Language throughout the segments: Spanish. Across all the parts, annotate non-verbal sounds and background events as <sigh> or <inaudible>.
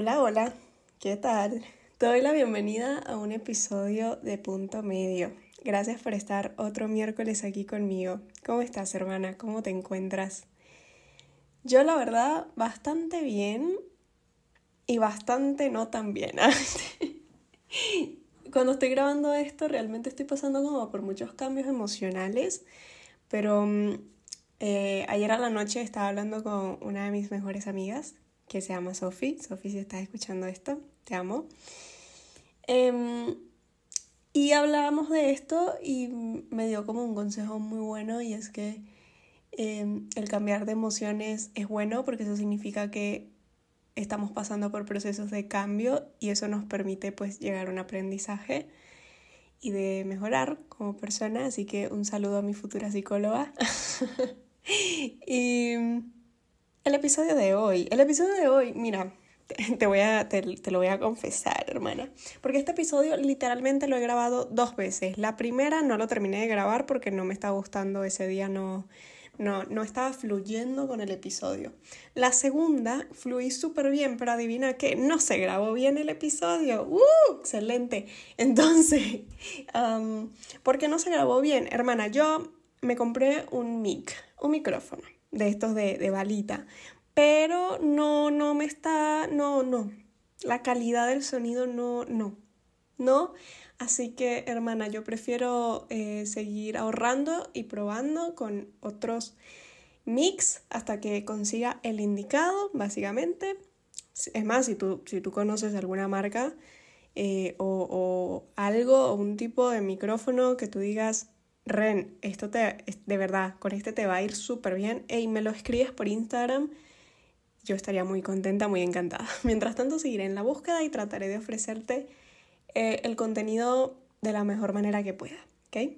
Hola, hola, ¿qué tal? Te doy la bienvenida a un episodio de Punto Medio. Gracias por estar otro miércoles aquí conmigo. ¿Cómo estás, hermana? ¿Cómo te encuentras? Yo, la verdad, bastante bien y bastante no tan bien. <laughs> Cuando estoy grabando esto, realmente estoy pasando como por muchos cambios emocionales, pero mm, eh, ayer a la noche estaba hablando con una de mis mejores amigas que se llama Sophie. Sophie, si estás escuchando esto, te amo. Em, y hablábamos de esto y me dio como un consejo muy bueno y es que em, el cambiar de emociones es bueno porque eso significa que estamos pasando por procesos de cambio y eso nos permite pues llegar a un aprendizaje y de mejorar como persona. Así que un saludo a mi futura psicóloga. <laughs> <laughs> y el episodio de hoy, el episodio de hoy, mira, te, voy a, te, lo voy a confesar, hermana, porque este episodio literalmente lo he grabado dos veces. La primera no lo terminé de grabar porque no me estaba gustando ese día, no, no, no estaba fluyendo con el episodio. La segunda fluí súper bien, pero adivina qué, no se grabó bien el episodio. ¡Uh! Excelente. Entonces, <laughs> ¿por qué no se grabó bien? Hermana, yo me compré un mic, un micrófono de estos de, de balita, pero no, no me está, no, no, la calidad del sonido no, no, no. Así que, hermana, yo prefiero eh, seguir ahorrando y probando con otros mix hasta que consiga el indicado, básicamente. Es más, si tú, si tú conoces alguna marca eh, o, o, algo o un tipo de micrófono que tú digas, Ren, esto te, de verdad, con este te va a ir súper bien. Y me lo escribes por Instagram. Yo estaría muy contenta, muy encantada. <laughs> Mientras tanto, seguiré en la búsqueda y trataré de ofrecerte eh, el contenido de la mejor manera que pueda. ¿Ok?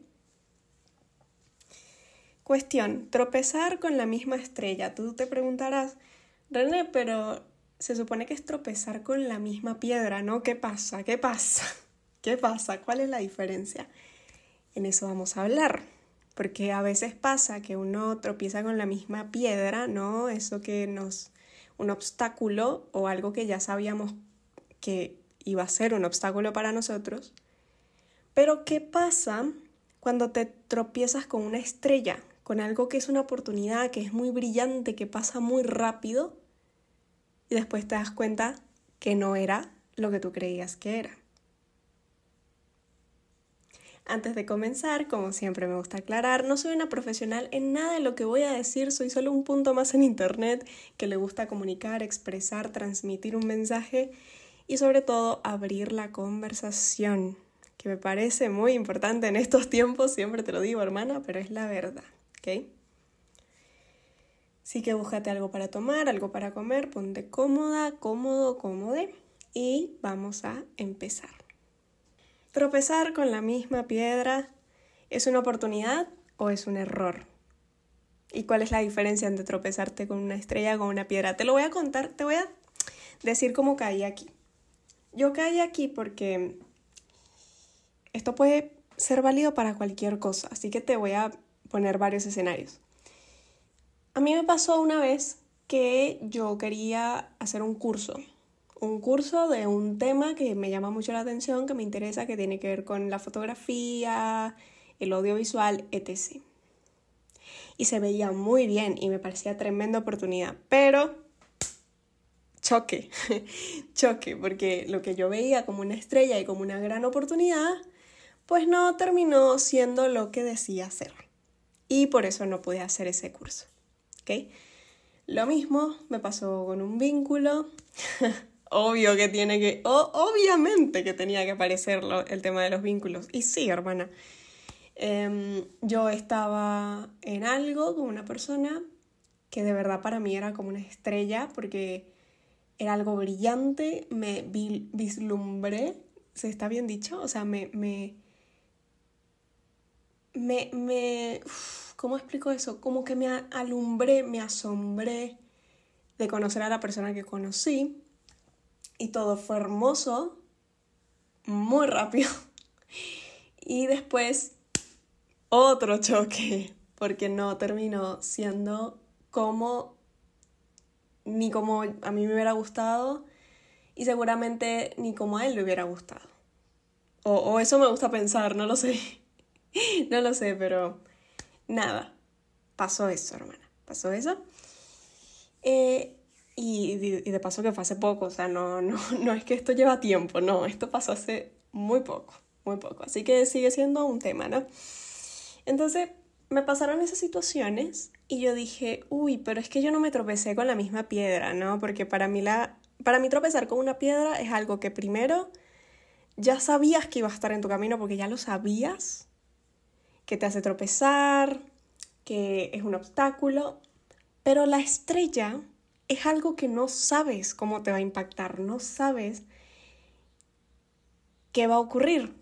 Cuestión, tropezar con la misma estrella. Tú te preguntarás, René, pero se supone que es tropezar con la misma piedra, ¿no? ¿Qué pasa? ¿Qué pasa? <laughs> ¿Qué pasa? ¿Cuál es la diferencia? En eso vamos a hablar. Porque a veces pasa que uno tropieza con la misma piedra, ¿no? Eso que nos. un obstáculo o algo que ya sabíamos que iba a ser un obstáculo para nosotros. Pero ¿qué pasa cuando te tropiezas con una estrella, con algo que es una oportunidad, que es muy brillante, que pasa muy rápido, y después te das cuenta que no era lo que tú creías que era? Antes de comenzar, como siempre me gusta aclarar, no soy una profesional en nada de lo que voy a decir, soy solo un punto más en Internet que le gusta comunicar, expresar, transmitir un mensaje y sobre todo abrir la conversación, que me parece muy importante en estos tiempos, siempre te lo digo hermana, pero es la verdad, ¿ok? Así que búscate algo para tomar, algo para comer, ponte cómoda, cómodo, cómode y vamos a empezar. ¿Tropezar con la misma piedra es una oportunidad o es un error? ¿Y cuál es la diferencia entre tropezarte con una estrella o con una piedra? Te lo voy a contar, te voy a decir cómo caí aquí. Yo caí aquí porque esto puede ser válido para cualquier cosa, así que te voy a poner varios escenarios. A mí me pasó una vez que yo quería hacer un curso un curso de un tema que me llama mucho la atención, que me interesa, que tiene que ver con la fotografía, el audiovisual, etc. Y se veía muy bien y me parecía tremenda oportunidad, pero choque, <laughs> choque, porque lo que yo veía como una estrella y como una gran oportunidad, pues no terminó siendo lo que decía ser. Y por eso no pude hacer ese curso. ¿ok? Lo mismo me pasó con un vínculo. <laughs> obvio que tiene que, obviamente que tenía que aparecer el tema de los vínculos. Y sí, hermana, em, yo estaba en algo con una persona que de verdad para mí era como una estrella porque era algo brillante, me vislumbré, ¿se está bien dicho? O sea, me... me me, me ¿cómo explico eso? Como que me alumbré, me asombré de conocer a la persona que conocí y todo fue hermoso, muy rápido. <laughs> Y después otro choque, porque no terminó siendo como ni como a mí me hubiera gustado y seguramente ni como a él le hubiera gustado. O, o eso me gusta pensar, no lo sé. <laughs> no lo sé, pero nada, pasó eso, hermana, pasó eso. Eh, y, de paso que fue hace poco, o sea, no, no, <laughs> no es que esto lleva tiempo, no, esto pasó hace muy poco, muy poco. Así que sigue siendo un tema, ¿no? Entonces, me pasaron esas situaciones y yo dije, uy, pero es que yo no me tropecé con la misma piedra, ¿no? Porque para mí, la, para mí tropezar con una piedra es algo que primero ya sabías que iba a estar en tu camino porque ya lo sabías, que te hace tropezar, que es un obstáculo, pero la estrella es algo que no sabes cómo te va a impactar, no sabes qué va a ocurrir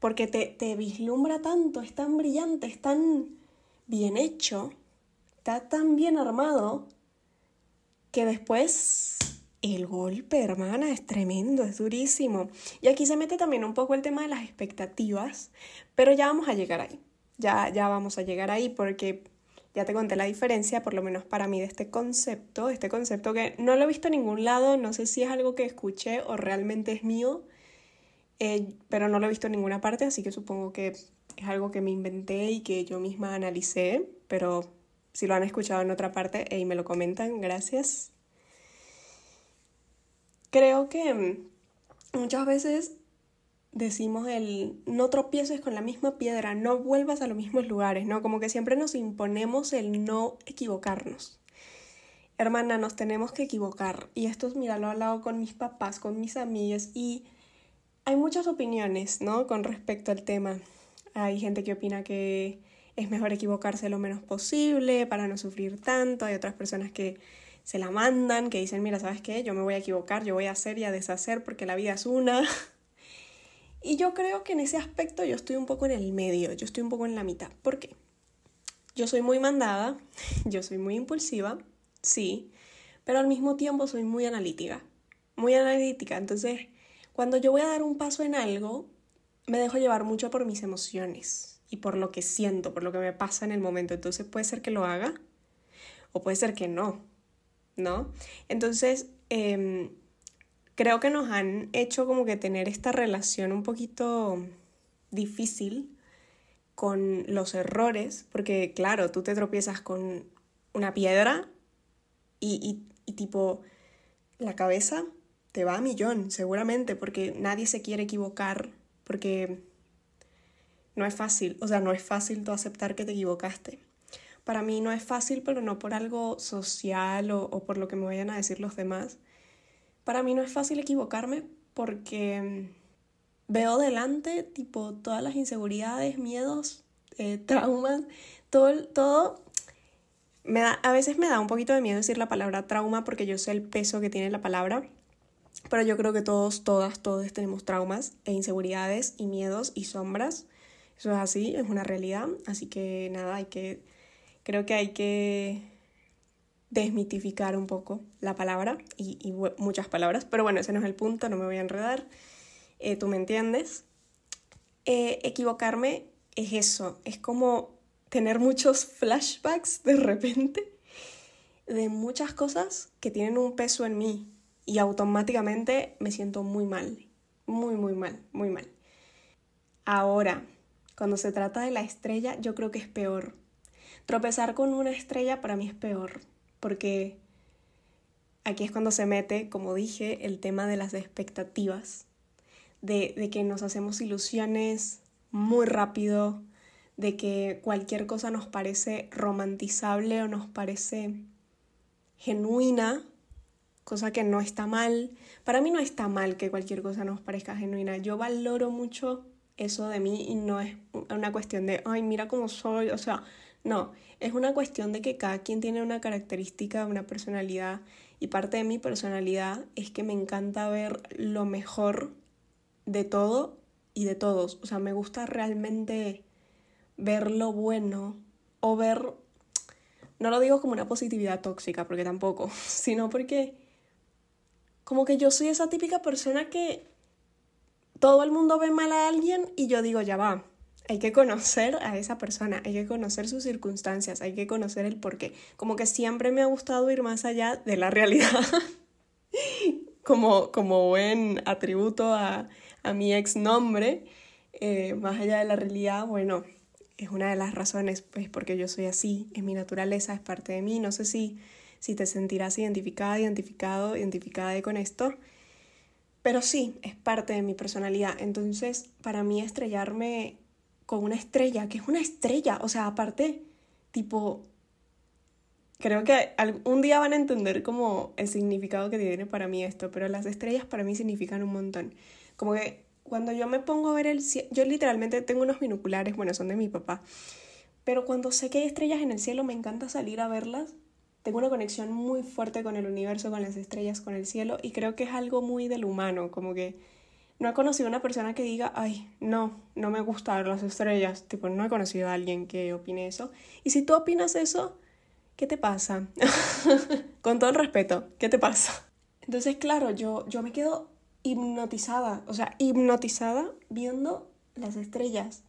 porque te, vislumbra tanto, es tan brillante, es tan bien hecho, está tan bien armado, que después el golpe, hermana, es tremendo, es durísimo. Y aquí se mete también un poco el tema de las expectativas, pero ya vamos a llegar ahí. Ya, ya vamos a llegar ahí porque ya te conté la diferencia, por lo menos para mí, de este concepto, este concepto que no lo he visto en ningún lado, no sé si es algo que escuché o realmente es mío, eh, pero no lo he visto en ninguna parte, así que supongo que es algo que me inventé y que yo misma analicé, pero si lo han escuchado en otra parte y me lo comentan, gracias. Creo que mm, muchas veces decimos el no tropieces con la misma piedra, no vuelvas a los mismos lugares, ¿no? Como que siempre nos imponemos el no equivocarnos. Hermana, nos tenemos que equivocar. Y esto, mira, lo he hablado con mis papás, con mis amigas y hay muchas opiniones, ¿no? Con respecto al tema. Hay gente que opina que es mejor equivocarse lo menos posible para no sufrir tanto. Hay otras personas que se la mandan, que dicen, mira, ¿sabes qué? Yo me voy a equivocar, yo voy a hacer y a deshacer porque la vida es una. <laughs> Y yo creo que en ese aspecto yo estoy un poco en el medio, yo estoy un poco en la mitad. ¿Por qué? Yo soy muy mandada, <laughs> yo soy muy impulsiva, sí, pero al mismo tiempo soy muy analítica, muy analítica. Entonces, cuando yo voy a dar un paso en algo, me dejo llevar mucho por mis emociones y por lo que siento, por lo que me pasa en el momento. Entonces puede ser que lo haga o puede ser que no, ¿no? Entonces, em, creo que nos han hecho como que tener esta relación un poquito difícil con los errores, porque claro, tú te tropiezas con una piedra y, y tipo la cabeza te va a millón, seguramente, porque nadie se quiere equivocar, porque no es fácil, o sea, no es fácil tú aceptar que te equivocaste. Para mí no es fácil, pero no por algo social o, o por lo que me vayan a decir los demás. Para mí no es fácil equivocarme porque veo delante, tipo, todas las inseguridades, miedos, eh, <laughs> traumas, todo, todo me da, a veces me da un poquito de miedo decir la palabra trauma porque yo sé el peso que tiene la palabra pero yo creo que todos, todas, todos tenemos traumas e inseguridades y miedos y sombras. Eso es así, es una realidad. Así que nada, hay que. Creo que hay que desmitificar un poco la palabra y, muchas palabras. Pero bueno, ese no es el punto, no me voy a enredar. Eh, Tú me entiendes. Eh, equivocarme es eso, es como tener muchos flashbacks de repente de muchas cosas que tienen un peso en mí y automáticamente me siento muy mal, muy, muy mal, muy mal. Ahora, cuando se trata de la estrella, yo creo que es peor. Tropezar con una estrella para mí es peor, porque aquí es cuando se mete, como dije, el tema de las expectativas, de, de que nos hacemos ilusiones muy rápido, de que cualquier cosa nos parece romantizable o nos parece genuina cosa que no está mal. Para mí no está mal que cualquier cosa nos parezca genuina. Yo valoro mucho eso de mí y no es una cuestión de, ay, mira cómo soy, o sea, no, es una cuestión de que cada quien tiene una característica, una personalidad y parte de mi personalidad es que me encanta ver lo mejor de todo y de todos, o sea, me gusta realmente ver lo bueno o ver, no lo digo como una positividad tóxica, porque tampoco, <laughs> sino porque como que yo soy esa típica persona que todo el mundo ve mal a alguien y yo digo, ya va, hay que conocer a esa persona, hay que conocer sus circunstancias, hay que conocer el porqué. Como que siempre me ha gustado ir más allá de la realidad. <laughs> como, como buen atributo a, a mi ex nombre, eh, más allá de la realidad, bueno, es una de las razones, pues porque yo soy así, es mi naturaleza, es parte de mí, no sé si, si te sentirás identificada, identificado, identificada con esto, pero sí, es parte de mi personalidad, entonces para mí estrellarme con una estrella, que es una estrella, o sea, aparte, tipo, creo que un día van a entender como el significado que tiene para mí esto, pero las estrellas para mí significan un montón. Como que cuando yo me pongo a ver el cielo, yo literalmente tengo unos binoculares, bueno, son de mi papá, pero cuando sé que hay estrellas en el cielo me encanta salir a verlas. Tengo una conexión muy fuerte con el universo, con las estrellas, con el cielo y creo que es algo muy del humano, como que no he conocido una persona que diga, ay, no, no me gustan las estrellas, tipo, no he conocido a alguien que opine eso. Y si tú opinas eso, ¿qué te pasa? <laughs> con todo el respeto, ¿qué te pasa? Entonces, claro, yo, yo me quedo hipnotizada, o sea, hipnotizada viendo las estrellas.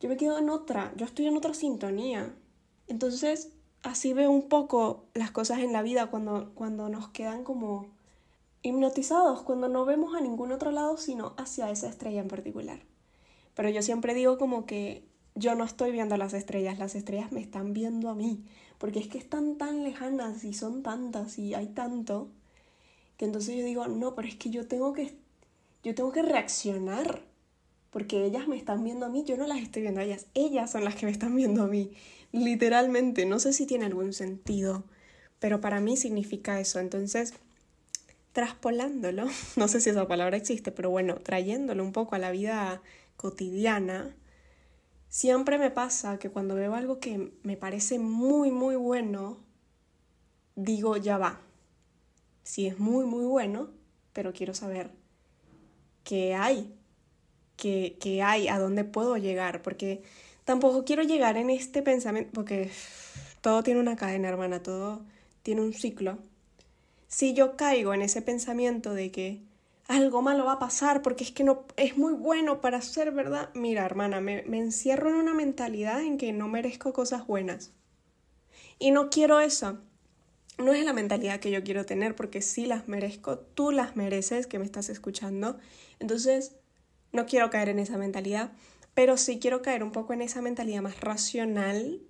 Yo me quedo en otra, yo estoy en otra sintonía. Entonces, así veo un poco las cosas en la vida cuando, cuando nos quedan como hipnotizados, cuando no vemos a ningún otro lado sino hacia esa estrella en particular. Pero yo siempre digo como que yo no estoy viendo las estrellas, las estrellas me están viendo a mí, porque es que están tan lejanas y son tantas y hay tanto que entonces yo digo, no, pero es que yo tengo que, yo tengo que reaccionar, porque ellas me están viendo a mí, yo no las estoy viendo a ellas, ellas son las que me están viendo a mí, literalmente, no sé si tiene algún sentido, pero para mí significa eso, entonces, traspolándolo, <laughs> no sé si esa palabra existe, pero bueno, trayéndolo un poco a la vida cotidiana, siempre me pasa que cuando veo algo que me parece muy, muy bueno, digo, ya va, si es muy, muy bueno, pero quiero saber qué hay, qué, qué hay, a dónde puedo llegar, porque tampoco quiero llegar en este pensamiento, porque todo tiene una cadena, hermana, todo tiene un ciclo. Si yo caigo en ese pensamiento de que algo malo va a pasar porque es que no es muy bueno para ser verdad, mira, hermana, me, me encierro en una mentalidad en que no merezco cosas buenas. Y no quiero eso no es la mentalidad que yo quiero tener porque sí las merezco, tú las mereces que me estás escuchando. Entonces, no quiero caer en esa mentalidad, pero sí quiero caer un poco en esa mentalidad más racional,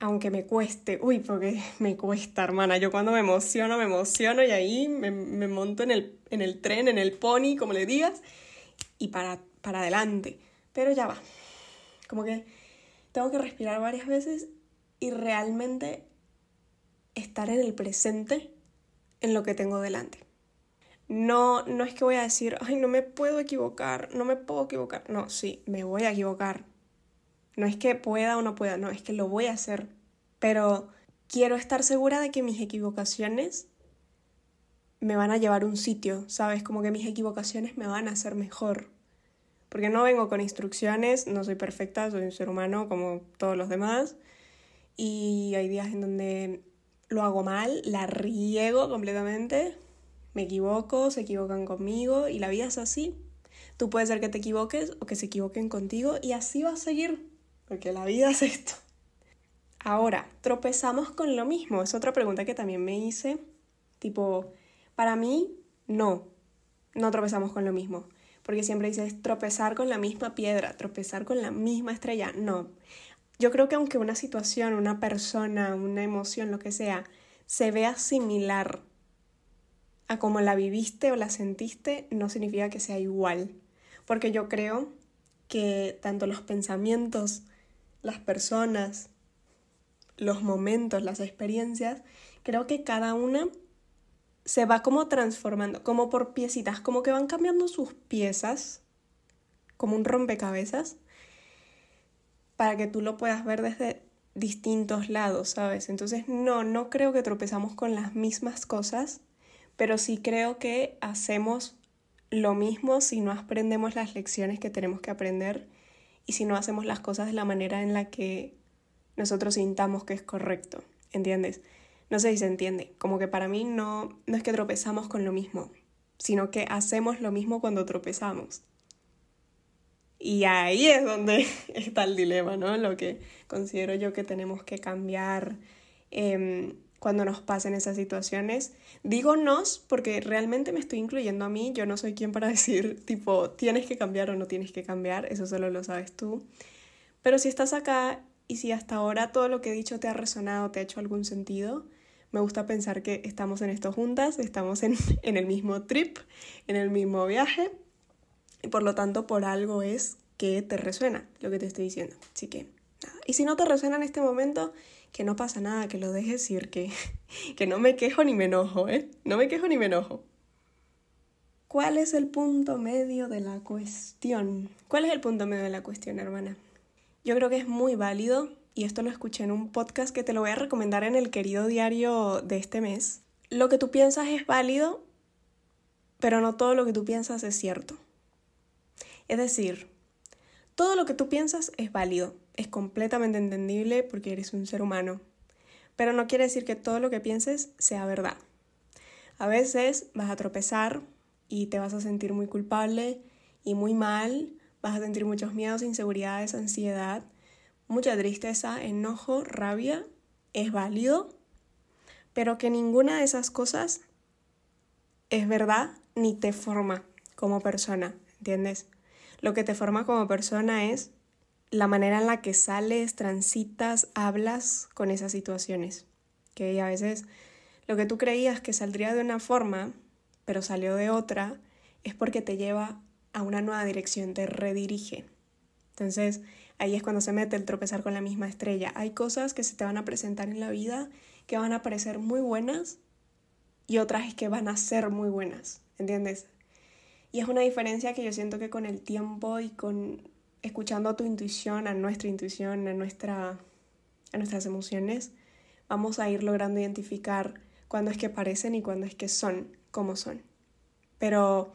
aunque me cueste. Uy, porque <laughs> me cuesta, hermana. Yo cuando me emociono, me emociono y ahí me, monto en el, en el tren, en el pony, como le digas, y para, para adelante. Pero ya va. Como que tengo que respirar varias veces y realmente estar en el presente en lo que tengo delante. No, no es que voy a decir, ay, no me puedo equivocar, no me puedo equivocar. No, sí, me voy a equivocar. No es que pueda o no pueda, no, es que lo voy a hacer. Pero quiero estar segura de que mis equivocaciones me van a llevar a un sitio, ¿sabes? Como que mis equivocaciones me van a hacer mejor. Porque no vengo con instrucciones, no soy perfecta, soy un ser humano como todos los demás. Y hay días en donde lo hago mal, la riego completamente, me equivoco, se equivocan conmigo y la vida es así. Tú puedes ser que te equivoques o que se equivoquen contigo y así va a seguir, porque la vida es esto. Ahora, tropezamos con lo mismo. Es otra pregunta que también me hice. Tipo, para mí, no, no tropezamos con lo mismo. Porque siempre dices tropezar con la misma piedra, tropezar con la misma estrella. No, yo creo que aunque una situación, una persona, una emoción, lo que sea, se vea similar a como la viviste o la sentiste, no significa que sea igual. Porque yo creo que tanto los pensamientos, las personas, los momentos, las experiencias, creo que cada una se va como transformando, como por piecitas, como que van cambiando sus piezas, como un rompecabezas, para que tú lo puedas ver desde distintos lados, ¿sabes? Entonces, no, no creo que tropezamos con las mismas cosas, pero sí creo que hacemos lo mismo si no aprendemos las lecciones que tenemos que aprender y si no hacemos las cosas de la manera en la que nosotros sintamos que es correcto, ¿entiendes? No sé si se entiende, como que para mí no, no es que tropezamos con lo mismo, sino que hacemos lo mismo cuando tropezamos. Y ahí es donde <laughs> está el dilema, ¿no? Lo que considero yo que tenemos que cambiar em, cuando nos pasen esas situaciones. Digo nos porque realmente me estoy incluyendo a mí, yo no soy quien para <laughs> decir tipo tienes que cambiar o no tienes que cambiar, eso solo lo sabes tú. Pero si estás acá y si hasta ahora todo lo que he dicho te ha resonado, te ha hecho algún sentido, me gusta pensar que estamos en esto juntas, estamos en, <laughs> en el mismo trip, en el mismo viaje, y por lo tanto por algo es que te resuena lo que te estoy diciendo. Así que, nada. Y si no te resuena en este momento, que no pasa nada, que lo dejes ir, que, <laughs> que no me quejo ni me enojo, ¿eh? No me quejo ni me enojo. ¿Cuál es el punto medio de la cuestión? ¿Cuál es el punto medio de la cuestión, hermana? Yo creo que es muy válido, y esto lo escuché en un podcast que te lo voy a recomendar en el querido diario de este mes. Lo que tú piensas es válido, pero no todo lo que tú piensas es cierto. Es decir, todo lo que tú piensas es válido, es completamente entendible porque eres un ser humano, pero no quiere decir que todo lo que pienses sea verdad. A veces vas a tropezar y te vas a sentir muy culpable y muy mal Vas a sentir muchos miedos, inseguridades, ansiedad, mucha tristeza, enojo, rabia. Es válido, pero que ninguna de esas cosas es verdad ni te forma como persona, ¿entiendes? Lo que te forma como persona es la manera en la que sales, transitas, hablas con esas situaciones. Que a veces lo que tú creías que saldría de una forma, pero salió de otra, es porque te lleva a una nueva dirección, te redirige. Entonces, ahí es cuando se mete el tropezar con la misma estrella. Hay cosas que se te van a presentar en la vida que van a parecer muy buenas y otras que van a ser muy buenas, ¿entiendes? Y es una diferencia que yo siento que con el tiempo y con escuchando a tu intuición, a nuestra intuición, a, nuestra, a nuestras emociones, vamos a ir logrando identificar cuándo es que parecen y cuándo es que son como son. Pero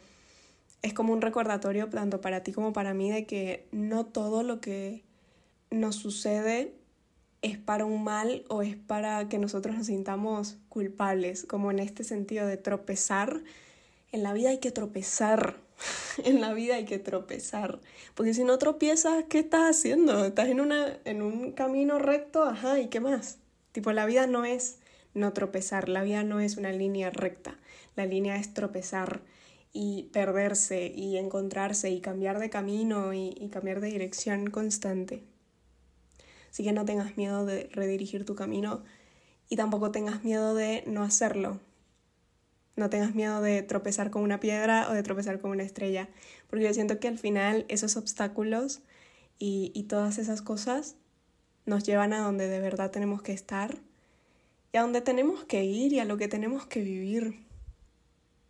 es como un recordatorio tanto para ti como para mí de que no todo lo que nos sucede es para un mal o es para que nosotros nos sintamos culpables, como en este sentido de tropezar. En la vida hay que tropezar, <laughs> en la vida hay que tropezar, porque si no tropiezas, ¿qué estás haciendo? Estás en, una, en un camino recto, ajá, ¿y qué más? Tipo, la vida no es no tropezar, la vida no es una línea recta, la línea es tropezar y perderse y encontrarse y cambiar de camino y, y, cambiar de dirección constante. Así que no tengas miedo de redirigir tu camino y tampoco tengas miedo de no hacerlo. No tengas miedo de tropezar con una piedra o de tropezar con una estrella, porque yo siento que al final esos obstáculos y, y todas esas cosas nos llevan a donde de verdad tenemos que estar y a donde tenemos que ir y a lo que tenemos que vivir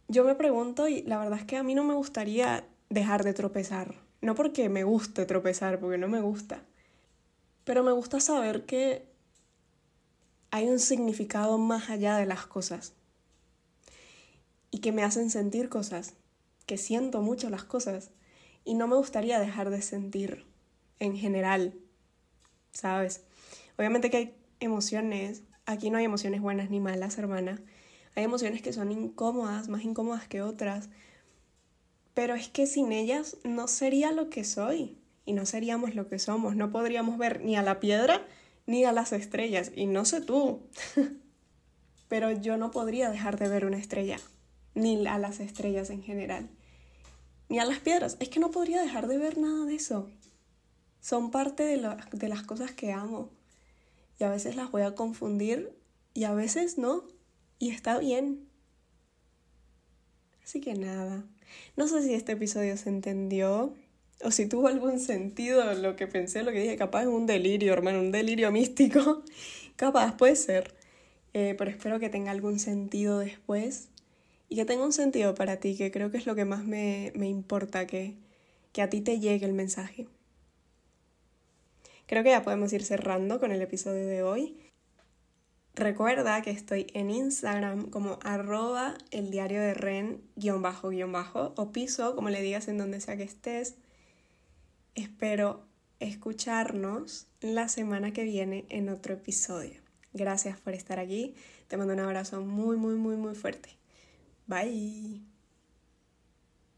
yo me pregunto y la verdad es que a mí no me gustaría dejar de tropezar. No porque me guste tropezar, porque no me gusta. Pero me gusta saber que hay un significado más allá de las cosas. Y que me hacen sentir cosas. Que siento mucho las cosas. Y no me gustaría dejar de sentir en general. ¿Sabes? Obviamente que hay emociones. Aquí no hay emociones buenas ni malas, hermana. Hay emociones que son incómodas, más incómodas que otras, pero es que sin ellas no sería lo que soy y no seríamos lo que somos. No podríamos ver ni a la piedra ni a las estrellas. Y no sé tú, <laughs> pero yo no podría dejar de ver una estrella, ni a las estrellas en general, ni a las piedras. Es que no podría dejar de ver nada de eso. Son parte de, las cosas que amo. Y a veces las voy a confundir y a veces no. Y está bien. Así que nada. No sé si este episodio se entendió o si tuvo algún sentido lo que pensé, lo que dije. Capaz es un delirio, hermano, un delirio místico. <laughs> Capaz, puede ser. Eh, pero espero que tenga algún sentido después que tenga un sentido para ti, que creo que es lo que más me, me importa, que, que a ti te llegue el mensaje. Creo que ya podemos ir cerrando con el episodio de hoy. Recuerda que estoy en Instagram como arroba el diario de Ren guion bajo guion bajo o piso, como le digas en donde sea que estés. Espero escucharnos la semana que viene en otro episodio. Gracias por estar aquí. Te mando un abrazo muy, muy, muy, muy fuerte. Bye.